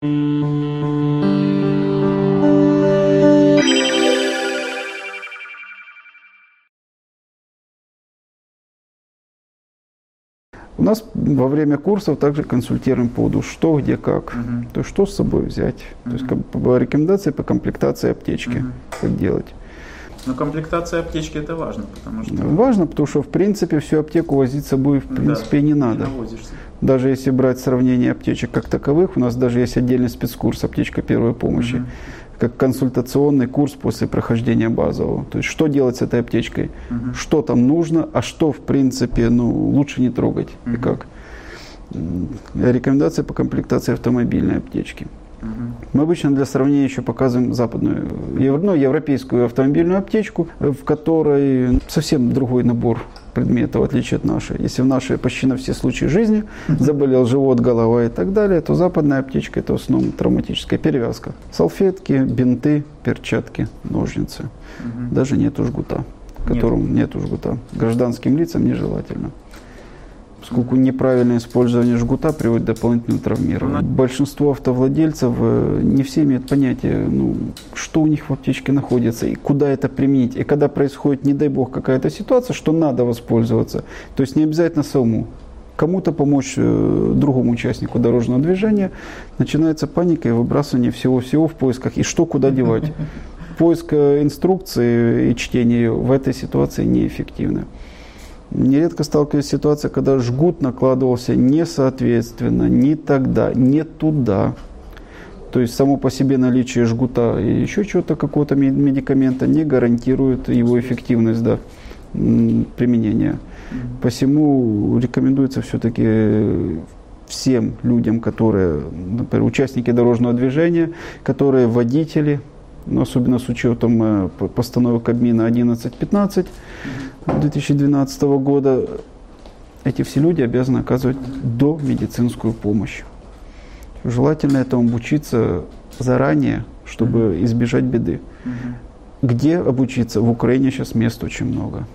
У нас во время курсов также консультируем по поводу что, где, как. Мгм. То есть что с собой взять. То есть бы рекомендации по комплектации аптечки. Мгм. Как делать. Но комплектация аптечки это важно, потому что Важно, потому что в принципе всю аптеку возить с собой в да, принципе не надо. навозишься. Даже если брать сравнение аптечек как таковых, у нас даже есть отдельный спецкурс аптечка первой помощи, Мгм. как консультационный курс после прохождения базового. То есть что делать с этой аптечкой, Мгм. что там нужно, а что в принципе ну, лучше не трогать и Мгм. как. Рекомендации по комплектации автомобильной аптечки. Мы обычно для сравнения еще показываем западную, ев- ну, европейскую автомобильную аптечку, э, в которой совсем другой набор предметов, в отличие от нашей. Если в нашей почти на все случаи жизни заболел живот, голова и так далее, то западная аптечка – это в основном травматическая перевязка. Салфетки, бинты, перчатки, ножницы. Мгм. Даже нету жгута, которым нету жгута. Гражданским лицам нежелательно. Поскольку неправильное использование жгута приводит к дополнительному травмированию. Большинство автовладельцев э, не все имеют понятие, ну, что у них в аптечке находится и куда это применить. И когда происходит, не дай бог, какая-то ситуация, что надо воспользоваться, то есть не обязательно самому, кому-то помочь э, другому участнику дорожного движения, начинается паника и выбрасывание всего-всего в поисках, и что куда девать. Поиск э, инструкции и чтение ее в этой ситуации неэффективны. Нередко сталкиваюсь с ситуацией, когда жгут накладывался не соответственно, не тогда, не туда. То есть само по себе наличие жгута и еще чего-то, какого-то ме- медикамента не гарантирует его эффективность да, применения. Посему рекомендуется все-таки всем людям, которые, например, участники дорожного движения, которые водители, особенно с учетом э, постановок Кабмина 1115 2012 года, эти все люди обязаны оказывать до медицинскую помощь. Желательно этому обучиться заранее, чтобы избежать беды. Где обучиться? В Украине сейчас мест очень много.